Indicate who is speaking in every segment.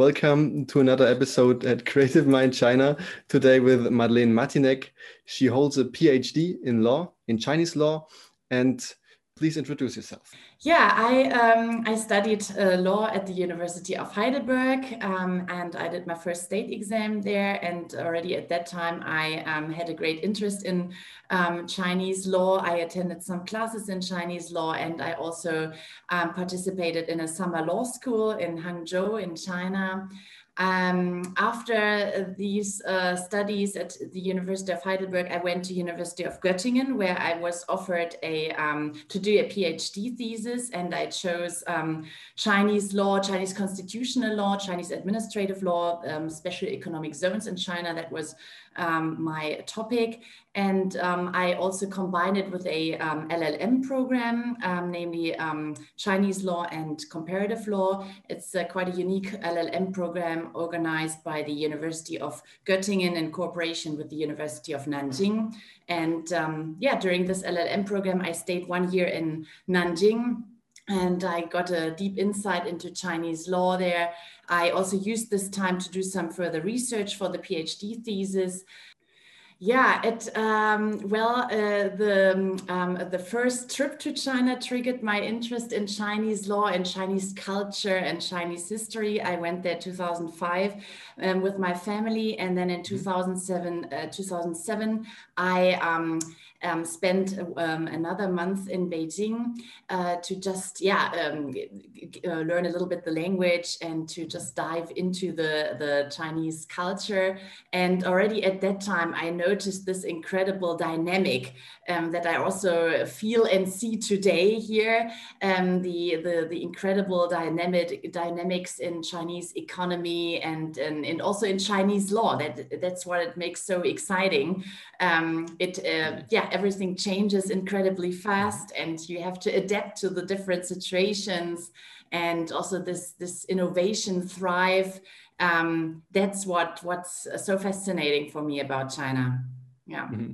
Speaker 1: Welcome to another episode at Creative Mind China. Today with Madeleine Matinek. She holds a PhD in law, in Chinese law, and please introduce yourself.
Speaker 2: Yeah, I um, I studied uh, law at the University of Heidelberg, um, and I did my first state exam there. And already at that time, I um, had a great interest in um, Chinese law. I attended some classes in Chinese law, and I also um, participated in a summer law school in Hangzhou in China. Um, after these uh, studies at the University of Heidelberg, I went to University of Göttingen, where I was offered a um, to do a PhD thesis, and I chose um, Chinese law, Chinese constitutional law, Chinese administrative law, um, special economic zones in China. That was um, my topic. And um, I also combined it with a um, LLM program, um, namely um, Chinese law and comparative law. It's uh, quite a unique LLM program organized by the University of Göttingen in cooperation with the University of Nanjing. And um, yeah, during this LLM program, I stayed one year in Nanjing and I got a deep insight into Chinese law there. I also used this time to do some further research for the PhD thesis. Yeah, it um, well, uh, the um, the first trip to China triggered my interest in Chinese law and Chinese culture and Chinese history. I went there 2005 um, with my family, and then in mm-hmm. 2007, uh, 2007, I um, spent um, another month in Beijing uh, to just, yeah, um, uh, learn a little bit the language and to just dive into the, the Chinese culture. And already at that time, I noticed this incredible dynamic um, that I also feel and see today here. Um, the, the, the incredible dynamic dynamics in Chinese economy and, and, and also in Chinese law. That, that's what it makes so exciting. Um, it, uh, yeah, everything changes incredibly fast and you have to adapt to the different situations and also this this innovation thrive. Um, that's what what's so fascinating for me about china. Yeah. Mm-hmm.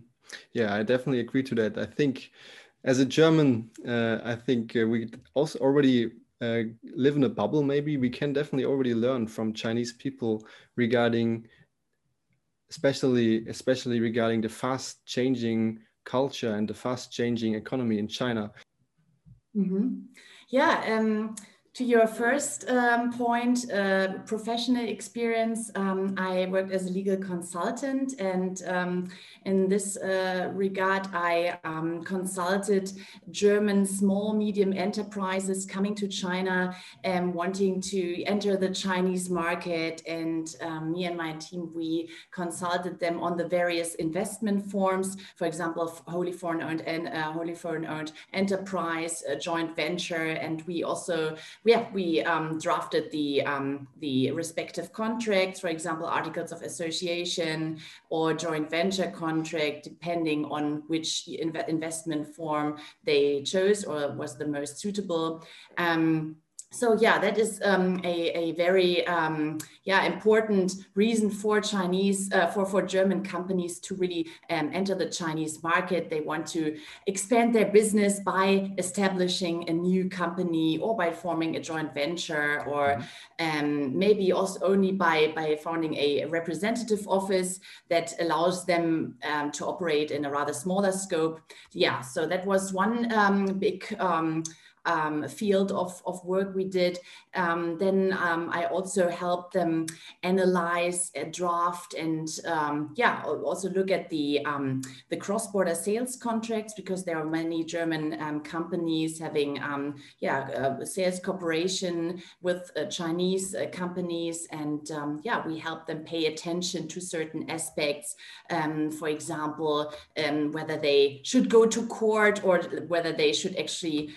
Speaker 1: yeah i definitely agree to that. I think as a german uh, i think uh, we also already uh, live in a bubble maybe. We can definitely already learn from chinese people regarding especially especially regarding the fast changing culture and the fast changing economy in China.
Speaker 2: Mm-hmm. Yeah. Um, to your first um, point, uh, professional experience, um, I worked as a legal consultant, and um, in this uh, regard, I um, consulted German small medium enterprises coming to China and wanting to enter the Chinese market. And um, me and my team, we consulted them on the various investment forms, for example, wholly foreign owned and uh, wholly foreign owned enterprise, joint venture, and we also yeah, we um, drafted the, um, the respective contracts, for example, articles of association or joint venture contract, depending on which inv investment form they chose or was the most suitable. Um, so yeah, that is um, a, a very um, yeah important reason for Chinese uh, for for German companies to really um, enter the Chinese market. They want to expand their business by establishing a new company or by forming a joint venture or mm-hmm. um, maybe also only by by founding a representative office that allows them um, to operate in a rather smaller scope. Yeah, so that was one um, big um, field of, of work we did. Um, then um, I also helped them analyze, a draft, and um, yeah, also look at the um, the cross-border sales contracts because there are many German um, companies having yeah uh, sales cooperation with uh, Chinese uh, companies, and yeah, we help them pay attention to certain aspects. for example, whether they should go to court or whether they should actually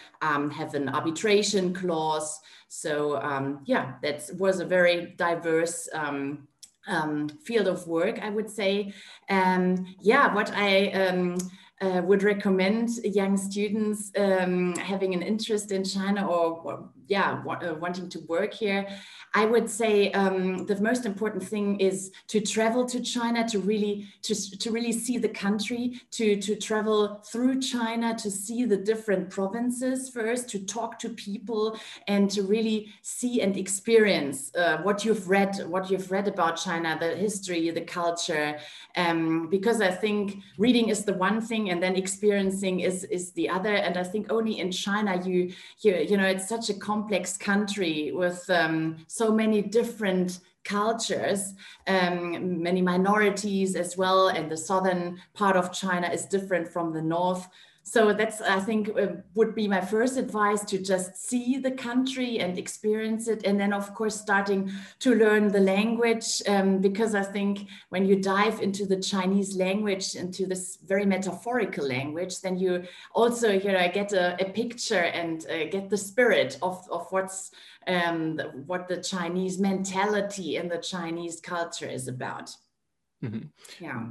Speaker 2: have an arbitration clause. So um, yeah, that was a very diverse um, um, field of work, I would say. Um, yeah, what I um, uh, would recommend young students um, having an interest in China or, or yeah, uh, wanting to work here, I would say um, the most important thing is to travel to China to really to, to really see the country, to to travel through China to see the different provinces first, to talk to people, and to really see and experience uh, what you've read, what you've read about China, the history, the culture. Um, because I think reading is the one thing, and then experiencing is is the other. And I think only in China you you you know it's such a complex country with um, so many different cultures, um, many minorities as well, and the southern part of China is different from the north so that's i think uh, would be my first advice to just see the country and experience it and then of course starting to learn the language um, because i think when you dive into the chinese language into this very metaphorical language then you also you know get a, a picture and uh, get the spirit of, of what's um, what the chinese mentality and the chinese culture is about
Speaker 1: mm-hmm. yeah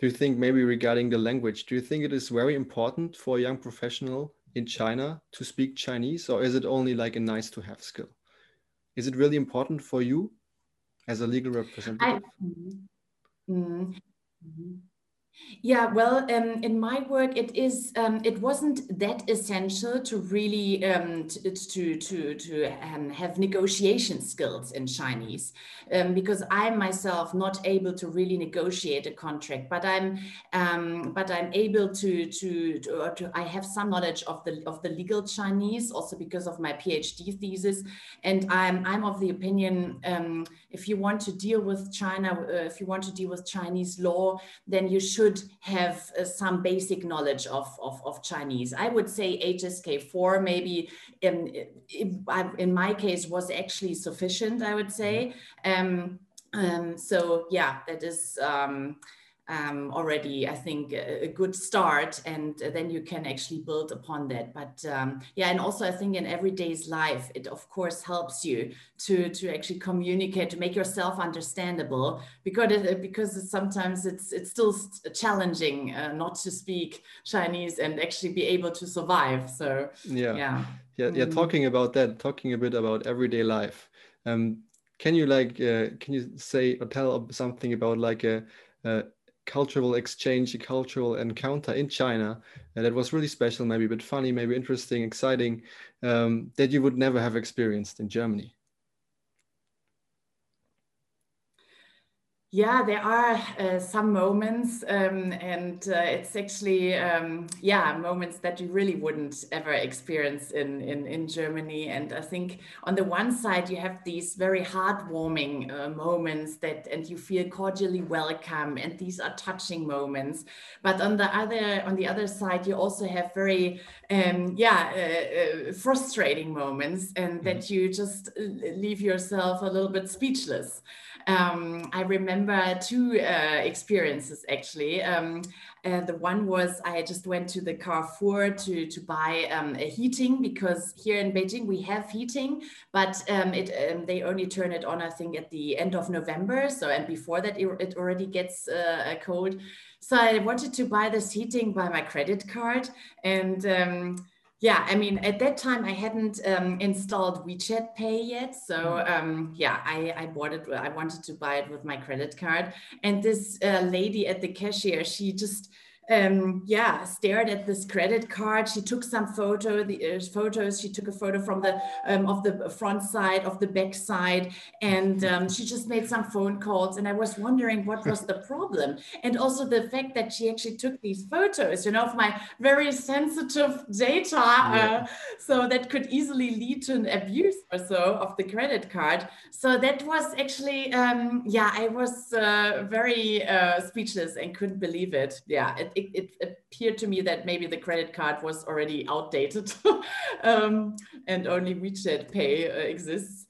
Speaker 1: do you think maybe regarding the language do you think it is very important for a young professional in china to speak chinese or is it only like a nice to have skill? Is it really important for you as a legal representative? I, mm,
Speaker 2: mm, yeah, well, um, in my work, it is. Um, it wasn't that essential to really um, to to to, to um, have negotiation skills in Chinese, um, because I'm myself not able to really negotiate a contract. But I'm um, but I'm able to to, to, to I have some knowledge of the of the legal Chinese, also because of my PhD thesis, and I'm I'm of the opinion if you want to deal with China, uh, if you want to deal with Chinese law, then you should have uh, some basic knowledge of, of, of, Chinese. I would say HSK4 maybe in, in my case was actually sufficient, I would say. Um, um, so yeah, that is, um, um, already, I think, a, a, good start. And then you can actually build upon that. But um, yeah, and also I think in everyday's life, it of course helps you to, to actually communicate, to make yourself understandable because, it, because sometimes it's, it's still challenging uh, not to speak Chinese and actually be able to survive. So
Speaker 1: yeah, yeah, yeah. yeah mm. Talking about that, talking a bit about everyday life. Um, can you like, uh, can you say or tell something about like a, a cultural exchange, a cultural encounter in China that was really special, maybe a bit funny, maybe interesting, exciting, um, that you would never have experienced in Germany?
Speaker 2: Yeah, there are uh, some moments, um, and uh, it's actually um, yeah moments that you really wouldn't ever experience in, in in Germany. And I think on the one side you have these very heartwarming uh, moments that, and you feel cordially welcome, and these are touching moments. But on the other on the other side, you also have very um, yeah uh, uh, frustrating moments, and mm-hmm. that you just uh, leave yourself a little bit speechless. Um, I remember two uh, experiences actually. Um, uh, the one was I just went to the Carrefour to, to buy um, a heating because here in Beijing we have heating, but um, it um, they only turn it on I think at the end of November. So and before that it, it already gets uh, cold. So I wanted to buy this heating by my credit card and um, yeah, I mean, at that time I hadn't um, installed WeChat Pay yet. So mm-hmm. um, yeah, I, I bought it. I wanted to buy it with my credit card. And this uh, lady at the cashier, she just um, yeah, stared at this credit card. She took some photo, the uh, photos. She took a photo from the um, of the front side, of the back side, and um, she just made some phone calls. And I was wondering what was the problem, and also the fact that she actually took these photos, you know, of my very sensitive data, yeah. uh, so that could easily lead to an abuse or so of the credit card. So that was actually, um, yeah, I was uh, very uh, speechless and couldn't believe it. Yeah, it, it, it, appeared to me that maybe the credit card was already outdated um, and only WeChat Pay uh, exists.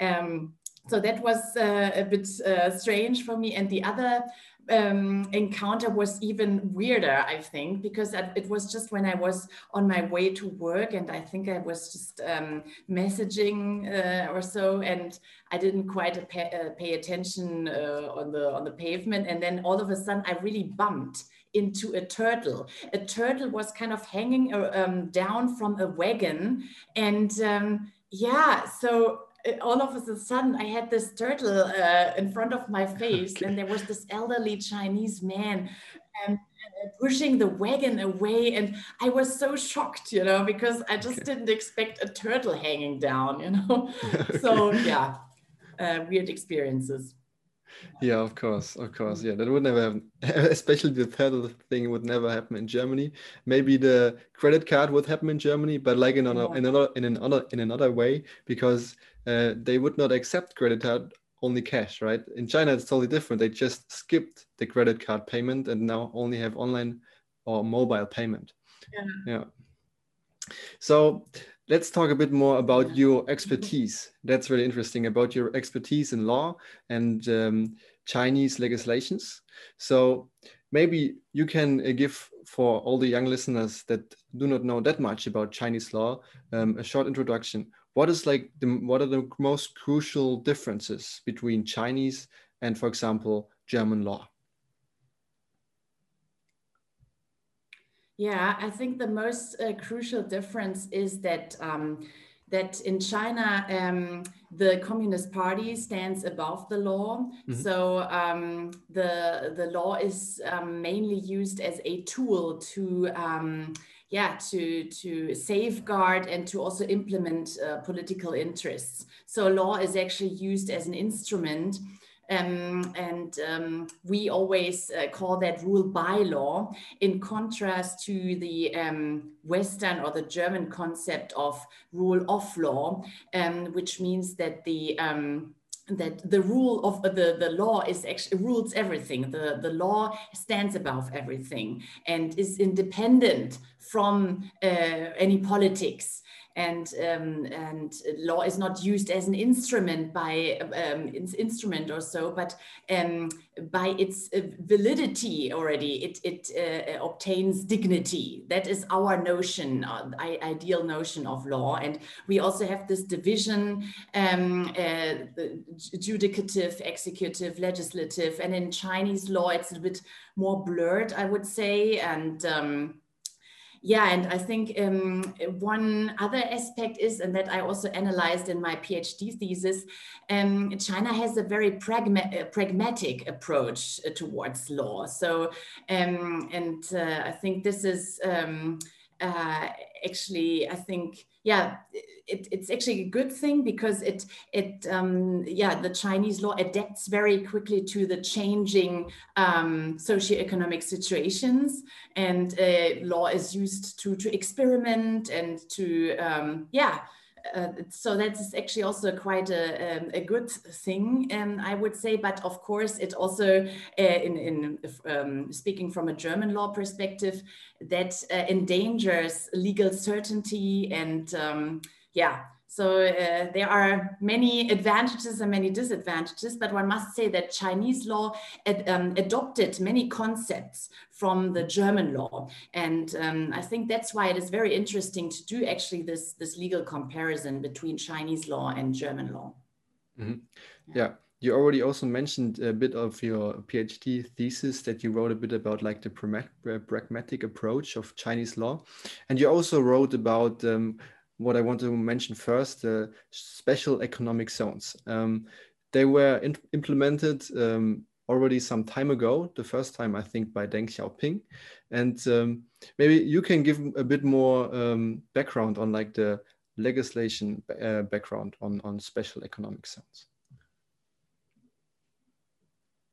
Speaker 2: Um, so that was uh, a bit uh, strange for me. And the other um, encounter was even weirder, I think, because it was just when I was on my way to work, and I think I was just um, messaging uh, or so, and I didn't quite pay, uh, pay attention uh, on the on the pavement, and then all of a sudden I really bumped into a turtle. A turtle was kind of hanging uh, um, down from a wagon. And um, yeah, so uh, all of a sudden I had this turtle uh, in front of my face, okay. and there was this elderly Chinese man um, pushing the wagon away, and I was so shocked, you know, because I just okay. didn't expect a turtle hanging down, you know. okay. So yeah, uh, weird experiences.
Speaker 1: Yeah, of course, of course. Yeah, that would never happen. Especially the turtle thing would never happen in Germany. Maybe the credit card would happen in Germany, but like in another, yeah. in another, in another, in another way, because uh, they would not accept credit card only cash, right? In China, it's totally different. They just skipped the credit card payment and now only have online or mobile payment. Yeah. yeah. So let's talk a bit more about your expertise. That's really interesting about your expertise in law and um, Chinese legislations. So maybe you can uh, give for all the young listeners that do not know that much about Chinese law um, a short introduction what is like the what are the most crucial differences between Chinese and, for example, German law?
Speaker 2: Yeah, I think the most uh, crucial difference is that um, that in China um, the Communist Party stands above the law. Mm-hmm. So um, the the law is um, mainly used as a tool to um, yeah to to safeguard and to also implement uh, political interests so law is actually used as an instrument um, and um, we always uh, call that rule by law in contrast to the um, Western or the German concept of rule of law, um, which means that the um, that the rule of the, the law is actually rules everything. The, the law stands above everything and is independent from uh, any politics and um, and law is not used as an instrument by um, instrument or so, but um, by its uh, validity already, it it uh, obtains dignity. That is our notion, uh, ideal notion of law, and we also have this division: um, uh, judicative, executive, legislative, and in Chinese law, it's a bit more blurred, I would say, and um, yeah, and I think um, one other aspect is, and that I also analyzed in my PhD thesis, um, China has a very pragma uh, pragmatic approach uh, towards law. So, um, and uh, I think this is um, uh, actually, I think, yeah, it, it's actually a good thing because it, it, um, yeah, the Chinese law adapts very quickly to the changing um, socioeconomic situations, and uh, law is used to to experiment and to, um, yeah uh, so that's actually also quite a, um, a good thing, um, I would say. But of course, it also, uh, in, in um, speaking from a German law perspective, that uh, endangers legal certainty and um, yeah, so uh, there are many advantages and many disadvantages, but one must say that Chinese law ad, um, adopted many concepts from the German law. And um, I think that's why it is very interesting to do actually this, this legal comparison between Chinese law and German law.
Speaker 1: Mm -hmm. yeah. yeah. You already also mentioned a bit of your PhD thesis that you wrote a bit about like the pragmatic approach of Chinese law. And you also wrote about um, what I want to mention first, the special economic zones. Um, they were implemented um, already some time ago, the first time I think by Deng Xiaoping. And um, maybe you can give a bit more um, background on like the legislation uh, background on, on special economic zones.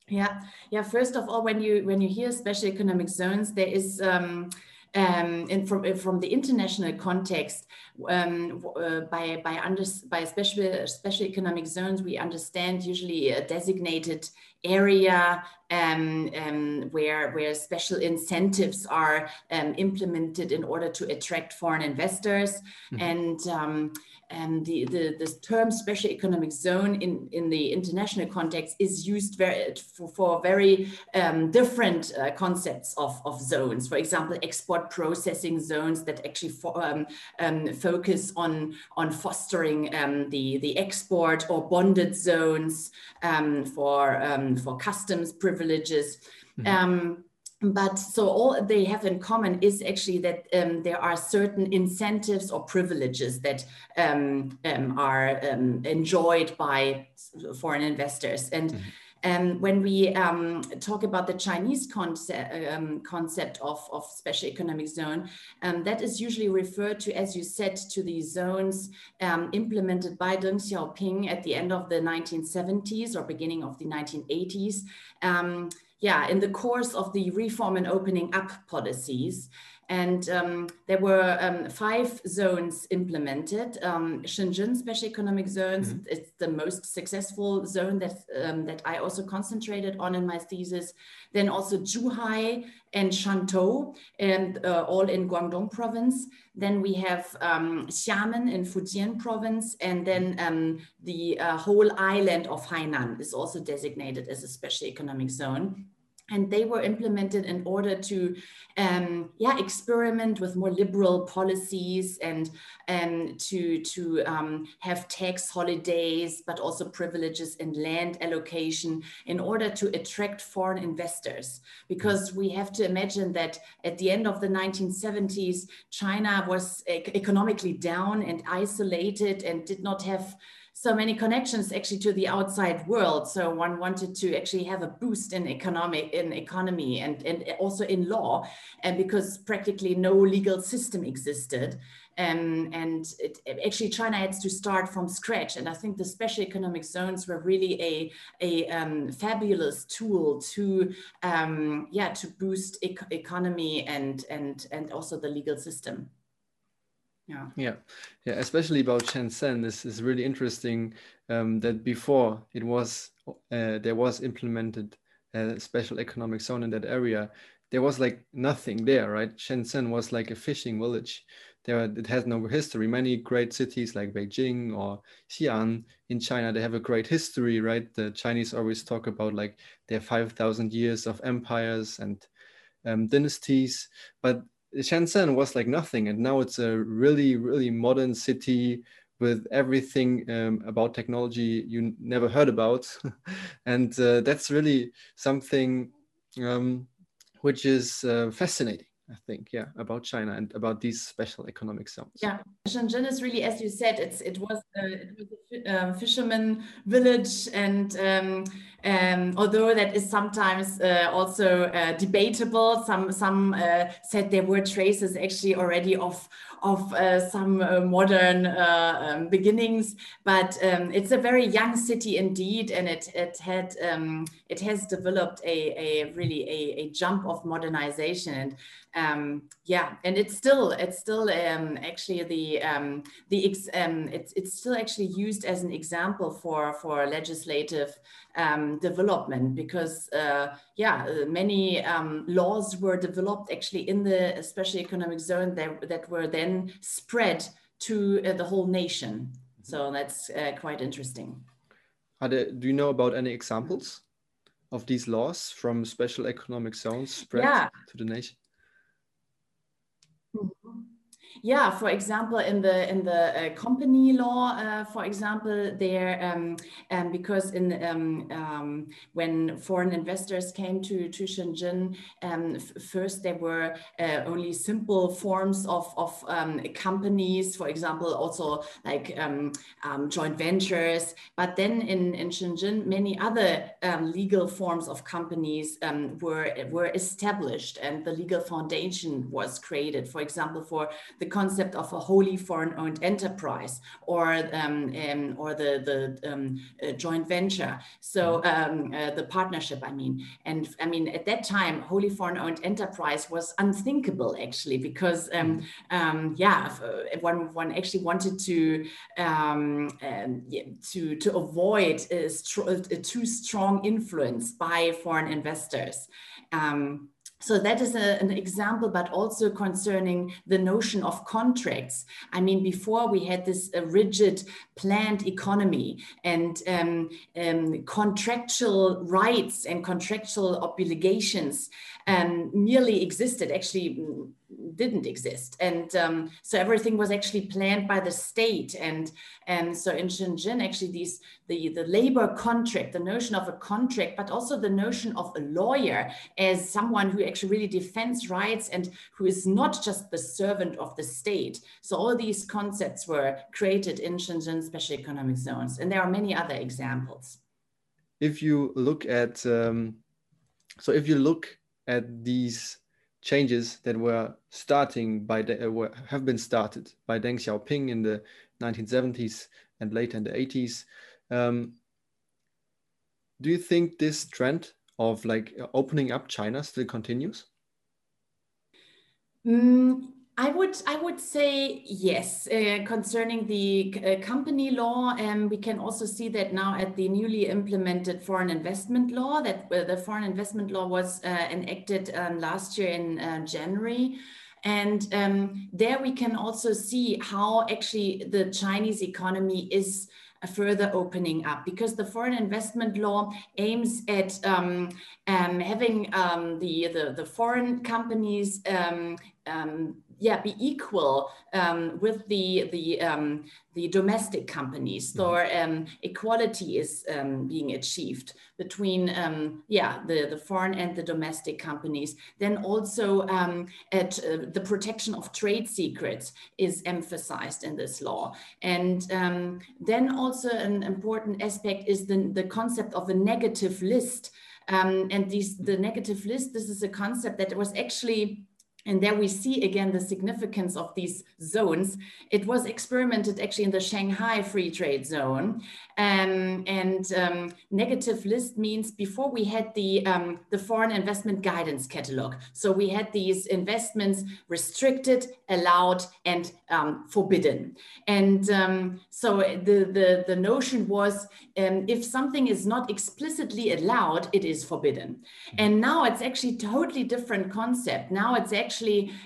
Speaker 2: Yeah, yeah. First of all, when you when you hear special economic zones, there is um, um, in, from, uh, from the international context, um, uh, by by, under, by special special economic zones, we understand usually designated area um, um, where where special incentives are um, implemented in order to attract foreign investors, mm -hmm. and um, and the, the, the term special economic zone in, in the international context is used very, for, for very um, different uh, concepts of, of zones. For example, export processing zones that actually for, um, um, focus on, on fostering um, the, the export or bonded zones um, for, um, for customs privileges. Mm -hmm but so all they have in common is actually that um, there are certain incentives or privileges that um, um, are um, enjoyed by foreign investors and mm-hmm. Um, when we um, talk about the Chinese concept, um, concept of, of special economic zone, um, that is usually referred to, as you said, to the zones um, implemented by Deng Xiaoping at the end of the 1970s or beginning of the 1980s um, yeah, in the course of the reform and opening up policies. And um, there were um, five zones implemented. Um, Shenzhen Special Economic Zones, mm -hmm. it's the most successful zone that, um, that I also concentrated on in my thesis. Then also Zhuhai and Shantou, and uh, all in Guangdong province. Then we have um, Xiamen in Fujian province, and then um, the uh, whole island of Hainan is also designated as a special economic zone and they were implemented in order to um, yeah experiment with more liberal policies and um, to to um, have tax holidays but also privileges in land allocation in order to attract foreign investors. Because we have to imagine that at the end of the 1970s China was economically down and isolated and did not have so many connections actually to the outside world. So one wanted to actually have a boost in economic in economy and, and also in law, and because practically no legal system existed. Um, and it, actually China had to start from scratch. And I think the special economic zones were really a, a um, fabulous tool to, um, yeah, to boost e economy and, and, and also the legal system
Speaker 1: yeah. Yeah. Yeah especially about shenzhen this is really interesting um, that before it was uh, there was implemented a special economic zone in that area. There was like nothing there right? Shenzhen was like a fishing village. There it has no history. Many great cities like beijing or xi'an in china they have a great history right? The chinese always talk about like their 5000 years of empires and um, dynasties. But Shenzhen was like nothing, and now it's a really, really modern city with everything um, about technology you never heard about, and uh, that's really something um, which is uh, fascinating. I think, yeah, about China and about these special economic zones.
Speaker 2: Yeah, Shenzhen is really, as you said, it's it was a, it was a uh, fisherman village, and um, um, although that is sometimes uh, also uh, debatable, some some uh, said there were traces actually already of of uh, some uh, modern um, beginnings, but um, it's a very young city indeed, and it it had um, it has developed a, a really a, a jump of modernization. And um, yeah, and it's still it's still um, actually the the it's it's still actually used as an example for for legislative um, development because uh, yeah, uh, many um, laws were developed actually in the special economic zone that that were then spread to uh, the whole nation. So that's uh, quite interesting.
Speaker 1: There, do you know about any examples of these laws from special economic zones spread yeah. to the nation?
Speaker 2: Yeah, for example, in the in the uh, company law, uh, for example, there um, um, because in um, um when foreign investors came to to Shenzhen, um, first there were uh, only simple forms of of um, companies, for example, also like joint ventures. But then in in Shenzhen, many other legal forms of companies were were established, and the legal foundation was created. For example, for the concept of a wholly foreign owned enterprise or um, um, or the the um, uh, joint venture so mm-hmm. um, uh, the partnership i mean and i mean at that time wholly foreign owned enterprise was unthinkable actually because um, mm-hmm. um, yeah uh, one one actually wanted to to to avoid a, a, too strong influence by foreign investors um, so that is a, an example, but also concerning the notion of contracts. I mean, before we had this uh, rigid planned economy and um, um, contractual rights and contractual obligations um, merely existed. Actually, didn't exist. And um, so everything was actually planned by the state. And, and so in Shenzhen, actually these, the, the labor contract, the notion of a contract, but also the notion of a lawyer as someone who actually really defends rights and who is not just the servant of the state. So all these concepts were created in Shenzhen special economic zones. And there are many other examples.
Speaker 1: If you look at, um, so if you look at these changes that were starting by uh, were, have been started by Deng Xiaoping in the 1970s and later in the 80s. Um, do you think this trend of like opening up China still continues?
Speaker 2: Mm, I would I would say yes. Uh, concerning the uh, company law, um, we can also see that now at the newly implemented foreign investment law. That uh, the foreign investment law was uh, enacted um, last year in uh, January. And um, there we can also see how actually the Chinese economy is further opening up because the foreign investment law aims at um, um, having um, the, the, the foreign companies um, um, yeah be equal um, with the the um, the domestic companies. So mm-hmm. um, equality is um, being achieved between um, yeah the the foreign and the domestic companies. Then also um, at uh, the protection of trade secrets is emphasized in this law. And then also an important aspect is the the concept of a negative list. And these the negative list this is a concept that was actually and there we see again the significance of these zones. It was experimented actually in the Shanghai Free Trade Zone. Um, and um, negative list means before we had the, um, the foreign investment guidance catalog. So we had these investments restricted, allowed, and um, forbidden. And um, so the, the, the notion was um, if something is not explicitly allowed, it is forbidden. And now it's actually totally different concept. Now it's actually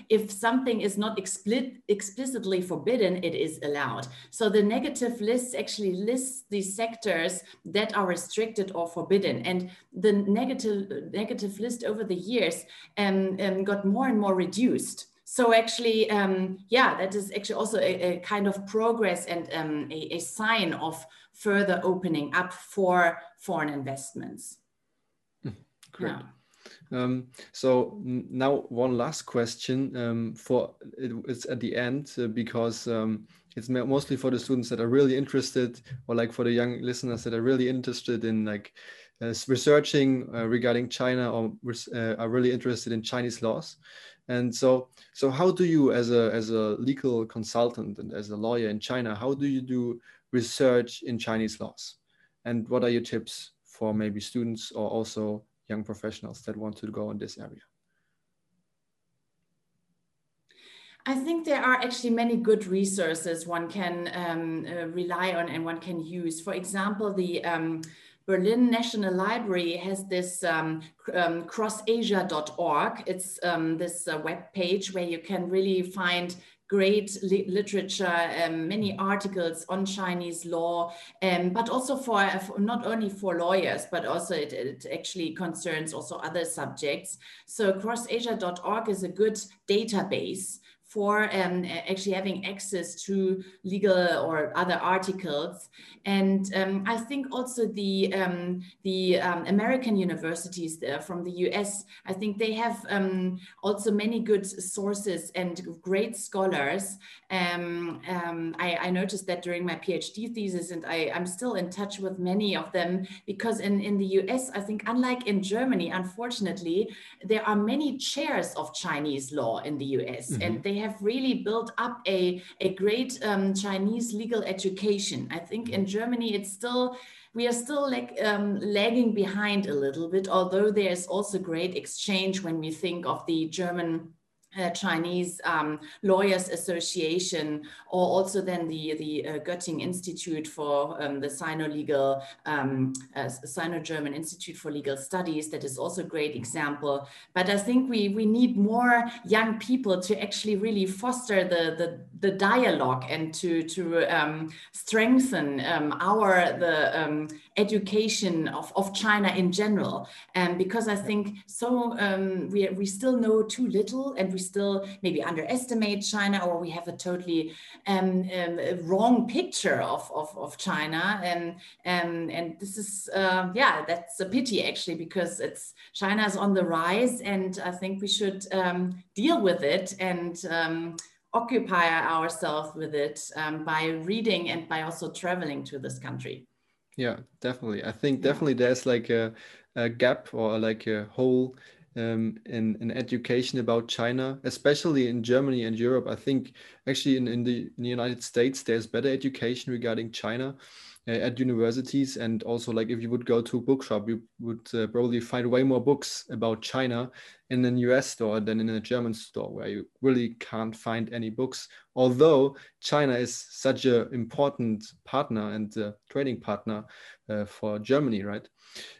Speaker 2: if something is not explicit, explicitly forbidden, it is allowed. So the negative list actually lists these sectors that are restricted or forbidden. And the negative, negative list over the years um, um, got more and more reduced. So actually, um, yeah, that is actually also a, a kind of progress and um, a, a, sign of further opening up for foreign investments.
Speaker 1: Hmm, great. Yeah. Um, so now one last question um, for it, it's at the end uh, because um, it's mostly for the students that are really interested or like for the young listeners that are really interested in like uh, researching uh, regarding China or uh, are really interested in Chinese laws. And so, so how do you, as a as a legal consultant and as a lawyer in China, how do you do research in Chinese laws? And what are your tips for maybe students or also young professionals that want to go in this area?
Speaker 2: I think there are actually many good resources one can um, uh, rely on and one can use. For example, the um, Berlin National Library has this um, um, crossasia.org. It's um, this uh, web page where you can really find great li literature, um, many articles on Chinese law, um, but also for, for, not only for lawyers, but also it, it, actually concerns also other subjects. So crossasia.org is a good database for um, actually having access to legal or other articles. And um, I think also the, um, the um, American universities from the US, I think they have um, also many good sources and great scholars. Um, I, I, noticed that during my PhD thesis, and I, I'm still in touch with many of them because in, in the US, I think unlike in Germany, unfortunately, there are many chairs of Chinese law in the US, mm -hmm. and they have have really built up a, a great um, Chinese legal education. I think in Germany, it's still, we are still like um, lagging behind a little bit, although there's also great exchange when we think of the German uh, Chinese um, Lawyers Association, or also then the, the uh, Göttingen Institute for um, the Sino-Legal, um, uh, Sino-German Institute for Legal Studies. That is also a great example. But I think we, we need more young people to actually really foster the, the, the dialogue and to to um, strengthen um, our the um, education of, of China in general. And because I think so, um, we we still know too little, and we still maybe underestimate China, or we have a totally um, um, wrong picture of, of, of China. And and and this is uh, yeah, that's a pity actually because it's China is on the rise, and I think we should deal with it and occupy ourselves with it um, by reading and by also traveling to this country.
Speaker 1: Yeah, definitely. I think yeah. definitely there's like a, a, gap or like a hole um, in, in education about China, especially in Germany and Europe. I think actually in, in, the, in the United States, there's better education regarding China. Uh, at universities and also like if you would go to a bookshop you would uh, probably find way more books about china in an us store than in a german store where you really can't find any books although china is such an important partner and uh, trading partner uh, for germany right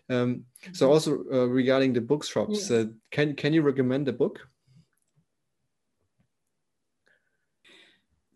Speaker 1: um, so mm-hmm. also uh, regarding the bookshops yes. can can you recommend a book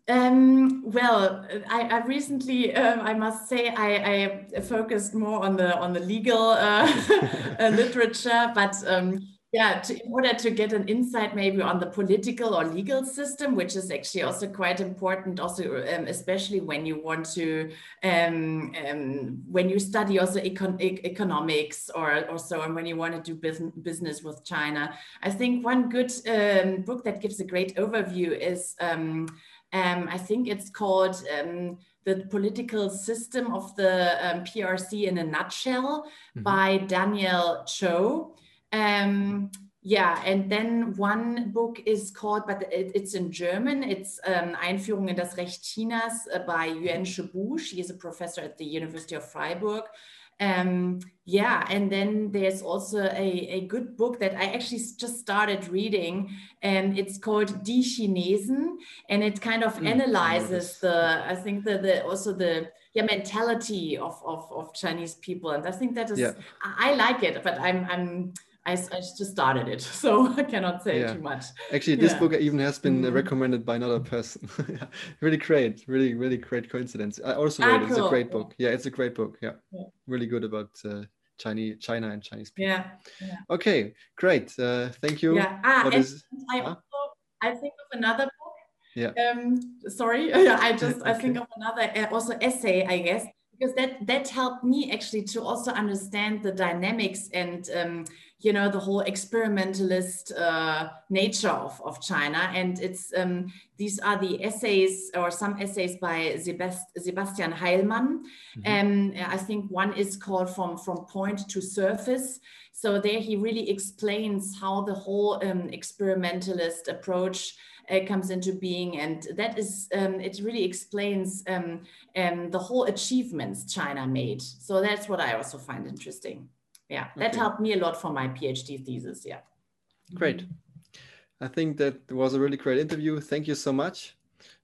Speaker 2: Um, well, I, I recently, um, I must say, I, I, focused more on the on the legal uh, uh, literature, but um, yeah, to, in order to get an insight maybe on the political or legal system, which is actually also quite important, also um, especially when you want to um, um, when you study also econ economics or or so, and when you want to do business business with China. I think one good book that gives a great overview is. Um, I think it's called um, The Political System of the um, PRC in a Nutshell mm-hmm. by Daniel Cho. Um, yeah, and then one book is called, but it, it's in German. It's um, Einführung in das Recht Chinas uh, by Yuanshi Bu. She is a professor at the University of Freiburg. Um, yeah, and then there's also a, a good book that I actually just started reading, and it's called Die Chinesen, and it kind of mm, analyzes the, I think the, the also the yeah mentality of, of, of Chinese people, and I think that is yeah. I, I like it, but I'm I'm I, I just started it, so I cannot say yeah. too much.
Speaker 1: Actually, this yeah. book even has been mm-hmm. recommended by another person. really great, really, really great coincidence. I also read ah, it. It's a great book. Yeah, it's a great book. Yeah, yeah. really good about uh, Chinese, China and Chinese people.
Speaker 2: Yeah. yeah.
Speaker 1: Okay, great. Uh, thank you.
Speaker 2: Yeah. Ah, and
Speaker 1: is,
Speaker 2: I also I think of another book.
Speaker 1: Yeah.
Speaker 2: Um, sorry. yeah, I just okay. I think of another uh, also essay, I guess, because that that helped me actually to also understand the dynamics and. Um, you know the whole experimentalist uh, nature of, of China, and it's um, these are the essays or some essays by Sebast- Sebastian Heilmann. Mm-hmm. Um, I think one is called from from point to surface. So there he really explains how the whole um, experimentalist approach uh, comes into being. And that is, um, it really explains um, um, the whole achievements China made. So that's what I also find interesting. Yeah, that okay. helped me a lot for my PhD thesis. Yeah.
Speaker 1: Great. I think that was a really great interview. Thank you so much.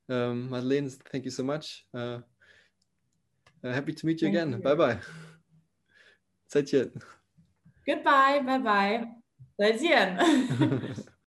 Speaker 1: Um, Madeleine, thank you so much. Uh, uh, happy to meet you thank again. You. Bye bye. Zaijian.
Speaker 2: Goodbye. Bye bye. Zaijian.